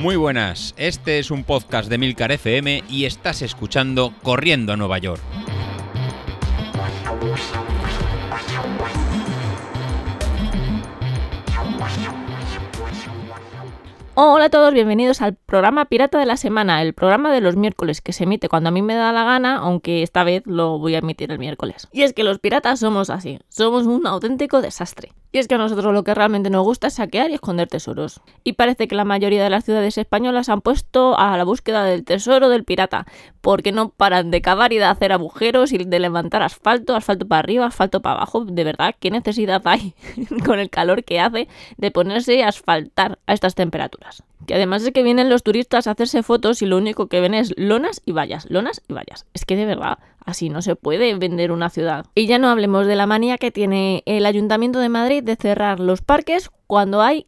Muy buenas, este es un podcast de Milcar FM y estás escuchando Corriendo a Nueva York. Hola a todos, bienvenidos al programa Pirata de la Semana, el programa de los miércoles que se emite cuando a mí me da la gana, aunque esta vez lo voy a emitir el miércoles. Y es que los piratas somos así, somos un auténtico desastre. Y es que a nosotros lo que realmente nos gusta es saquear y esconder tesoros. Y parece que la mayoría de las ciudades españolas han puesto a la búsqueda del tesoro del pirata, porque no paran de cavar y de hacer agujeros y de levantar asfalto, asfalto para arriba, asfalto para abajo. De verdad, ¿qué necesidad hay con el calor que hace de ponerse a asfaltar a estas temperaturas? Que además de que vienen los turistas a hacerse fotos y lo único que ven es lonas y vallas, lonas y vallas. Es que de verdad, así no se puede vender una ciudad. Y ya no hablemos de la manía que tiene el Ayuntamiento de Madrid de cerrar los parques cuando hay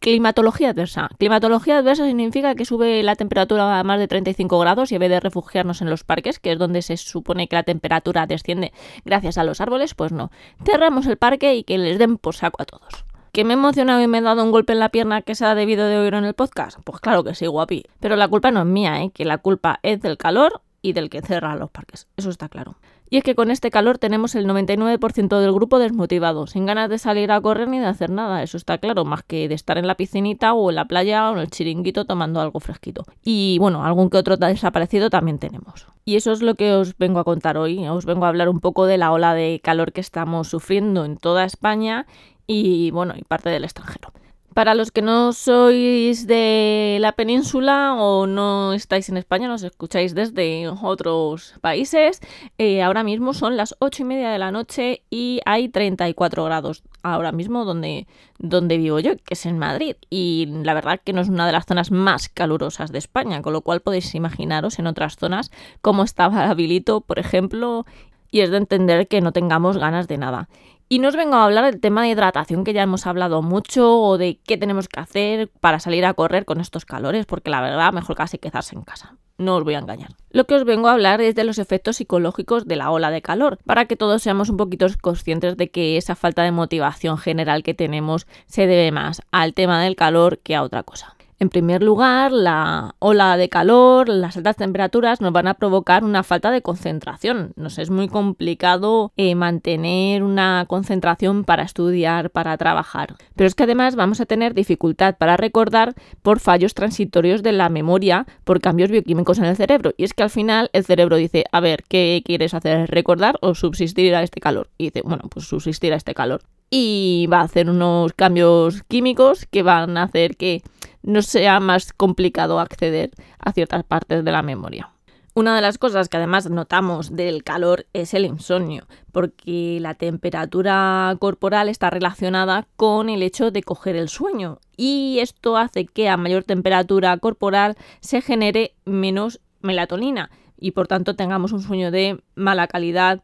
climatología adversa. Climatología adversa significa que sube la temperatura a más de 35 grados y en vez de refugiarnos en los parques, que es donde se supone que la temperatura desciende gracias a los árboles, pues no. Cerramos el parque y que les den por saco a todos. ¿Que me he emocionado y me he dado un golpe en la pierna que se ha debido de oír en el podcast? Pues claro que sí, guapi. Pero la culpa no es mía, ¿eh? que la culpa es del calor y del que cierra los parques. Eso está claro. Y es que con este calor tenemos el 99% del grupo desmotivado, sin ganas de salir a correr ni de hacer nada, eso está claro, más que de estar en la piscinita o en la playa o en el chiringuito tomando algo fresquito. Y bueno, algún que otro desaparecido también tenemos. Y eso es lo que os vengo a contar hoy. Os vengo a hablar un poco de la ola de calor que estamos sufriendo en toda España y bueno, y parte del extranjero. Para los que no sois de la península o no estáis en España, nos escucháis desde otros países, eh, ahora mismo son las 8 y media de la noche y hay 34 grados ahora mismo donde, donde vivo yo, que es en Madrid. Y la verdad que no es una de las zonas más calurosas de España, con lo cual podéis imaginaros en otras zonas cómo estaba habilito, por ejemplo, y es de entender que no tengamos ganas de nada. Y no os vengo a hablar del tema de hidratación que ya hemos hablado mucho o de qué tenemos que hacer para salir a correr con estos calores, porque la verdad mejor casi quedarse en casa. No os voy a engañar. Lo que os vengo a hablar es de los efectos psicológicos de la ola de calor, para que todos seamos un poquito conscientes de que esa falta de motivación general que tenemos se debe más al tema del calor que a otra cosa. En primer lugar, la ola de calor, las altas temperaturas nos van a provocar una falta de concentración. Nos es muy complicado eh, mantener una concentración para estudiar, para trabajar. Pero es que además vamos a tener dificultad para recordar por fallos transitorios de la memoria, por cambios bioquímicos en el cerebro. Y es que al final el cerebro dice, a ver, ¿qué quieres hacer? ¿Recordar o subsistir a este calor? Y dice, bueno, pues subsistir a este calor. Y va a hacer unos cambios químicos que van a hacer que no sea más complicado acceder a ciertas partes de la memoria. Una de las cosas que además notamos del calor es el insomnio, porque la temperatura corporal está relacionada con el hecho de coger el sueño y esto hace que a mayor temperatura corporal se genere menos melatonina y por tanto tengamos un sueño de mala calidad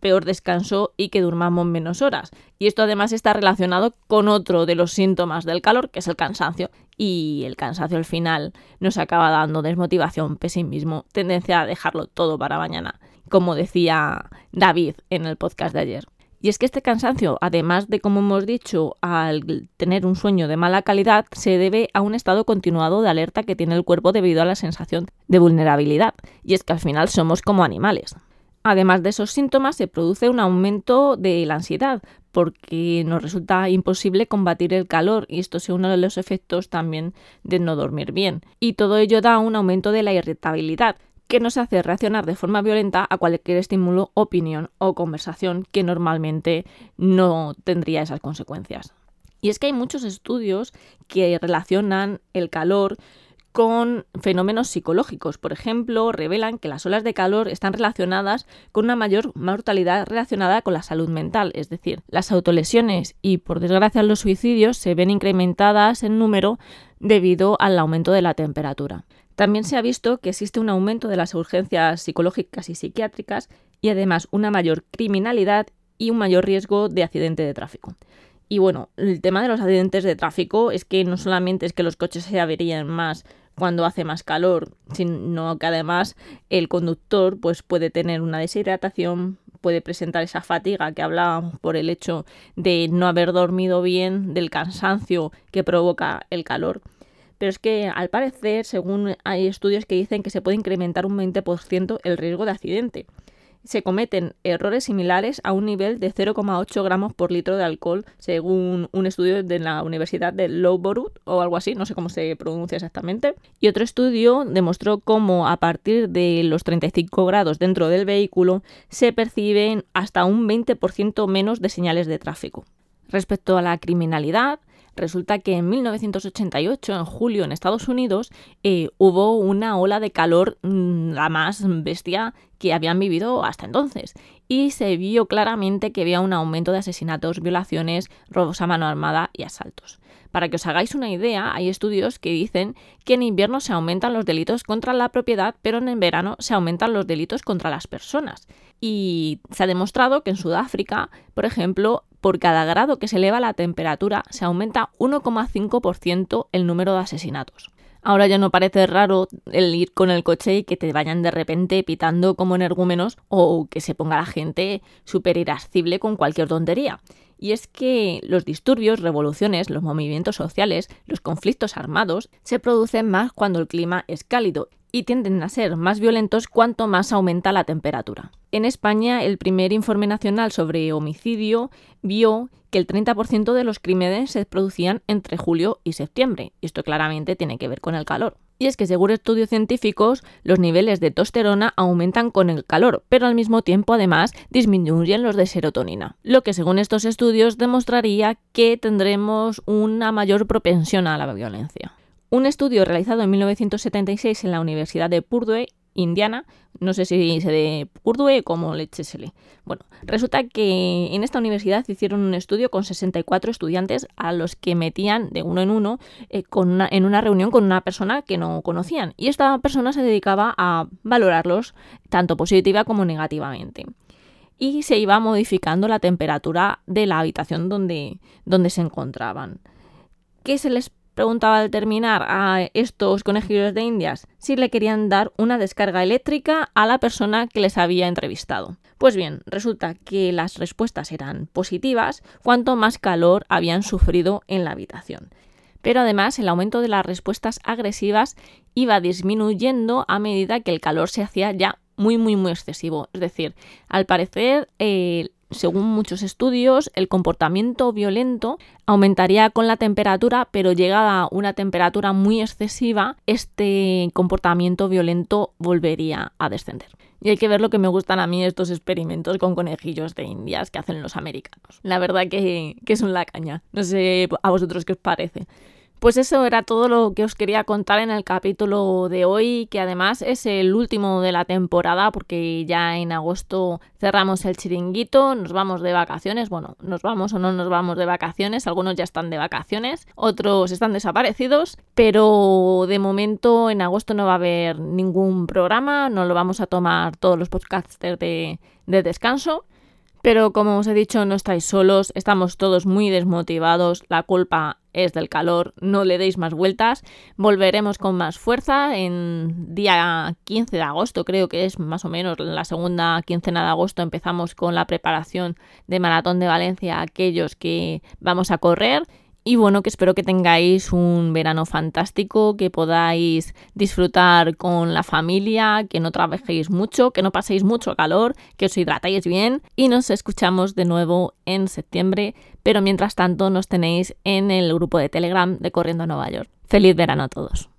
peor descanso y que durmamos menos horas. Y esto además está relacionado con otro de los síntomas del calor, que es el cansancio. Y el cansancio al final nos acaba dando desmotivación, pesimismo, tendencia a dejarlo todo para mañana, como decía David en el podcast de ayer. Y es que este cansancio, además de, como hemos dicho, al tener un sueño de mala calidad, se debe a un estado continuado de alerta que tiene el cuerpo debido a la sensación de vulnerabilidad. Y es que al final somos como animales. Además de esos síntomas, se produce un aumento de la ansiedad, porque nos resulta imposible combatir el calor y esto es uno de los efectos también de no dormir bien. Y todo ello da un aumento de la irritabilidad, que nos hace reaccionar de forma violenta a cualquier estímulo, opinión o conversación que normalmente no tendría esas consecuencias. Y es que hay muchos estudios que relacionan el calor con fenómenos psicológicos. Por ejemplo, revelan que las olas de calor están relacionadas con una mayor mortalidad relacionada con la salud mental, es decir, las autolesiones y por desgracia los suicidios se ven incrementadas en número debido al aumento de la temperatura. También se ha visto que existe un aumento de las urgencias psicológicas y psiquiátricas y además una mayor criminalidad y un mayor riesgo de accidente de tráfico. Y bueno, el tema de los accidentes de tráfico es que no solamente es que los coches se averían más cuando hace más calor, sino que además el conductor pues puede tener una deshidratación, puede presentar esa fatiga que hablábamos por el hecho de no haber dormido bien, del cansancio que provoca el calor. pero es que al parecer, según hay estudios que dicen que se puede incrementar un 20% el riesgo de accidente se cometen errores similares a un nivel de 0,8 gramos por litro de alcohol, según un estudio de la Universidad de Loughborough o algo así, no sé cómo se pronuncia exactamente. Y otro estudio demostró cómo a partir de los 35 grados dentro del vehículo se perciben hasta un 20% menos de señales de tráfico. Respecto a la criminalidad, Resulta que en 1988, en julio, en Estados Unidos, eh, hubo una ola de calor mm, la más bestia que habían vivido hasta entonces. Y se vio claramente que había un aumento de asesinatos, violaciones, robos a mano armada y asaltos. Para que os hagáis una idea, hay estudios que dicen que en invierno se aumentan los delitos contra la propiedad, pero en verano se aumentan los delitos contra las personas. Y se ha demostrado que en Sudáfrica, por ejemplo, por cada grado que se eleva la temperatura, se aumenta 1,5% el número de asesinatos. Ahora ya no parece raro el ir con el coche y que te vayan de repente pitando como energúmenos o que se ponga la gente súper irascible con cualquier tontería. Y es que los disturbios, revoluciones, los movimientos sociales, los conflictos armados se producen más cuando el clima es cálido y tienden a ser más violentos cuanto más aumenta la temperatura. En España, el primer informe nacional sobre homicidio vio que el 30% de los crímenes se producían entre julio y septiembre. Esto claramente tiene que ver con el calor. Y es que según estudios científicos, los niveles de testosterona aumentan con el calor, pero al mismo tiempo además disminuyen los de serotonina, lo que según estos estudios demostraría que tendremos una mayor propensión a la violencia. Un estudio realizado en 1976 en la Universidad de Purdue, Indiana, no sé si se de Purdue o como lechesele. Bueno, resulta que en esta universidad hicieron un estudio con 64 estudiantes a los que metían de uno en uno eh, en una reunión con una persona que no conocían. Y esta persona se dedicaba a valorarlos tanto positiva como negativamente y se iba modificando la temperatura de la habitación donde, donde se encontraban. ¿Qué se les preguntaba al terminar a estos conejillos de indias si le querían dar una descarga eléctrica a la persona que les había entrevistado. Pues bien, resulta que las respuestas eran positivas cuanto más calor habían sufrido en la habitación. Pero además el aumento de las respuestas agresivas iba disminuyendo a medida que el calor se hacía ya muy muy muy excesivo. Es decir, al parecer eh, según muchos estudios, el comportamiento violento aumentaría con la temperatura, pero llegada una temperatura muy excesiva, este comportamiento violento volvería a descender. Y hay que ver lo que me gustan a mí estos experimentos con conejillos de indias que hacen los americanos. La verdad que, que son la caña. No sé a vosotros qué os parece. Pues eso era todo lo que os quería contar en el capítulo de hoy, que además es el último de la temporada porque ya en agosto cerramos el chiringuito, nos vamos de vacaciones, bueno, nos vamos o no nos vamos de vacaciones, algunos ya están de vacaciones, otros están desaparecidos, pero de momento en agosto no va a haber ningún programa, no lo vamos a tomar todos los podcasters de, de descanso. Pero como os he dicho, no estáis solos, estamos todos muy desmotivados, la culpa es del calor, no le deis más vueltas. Volveremos con más fuerza en día 15 de agosto, creo que es más o menos la segunda quincena de agosto empezamos con la preparación de Maratón de Valencia, aquellos que vamos a correr y bueno, que espero que tengáis un verano fantástico, que podáis disfrutar con la familia, que no trabajéis mucho, que no paséis mucho calor, que os hidratéis bien y nos escuchamos de nuevo en septiembre. Pero mientras tanto nos tenéis en el grupo de Telegram de Corriendo a Nueva York. Feliz verano a todos.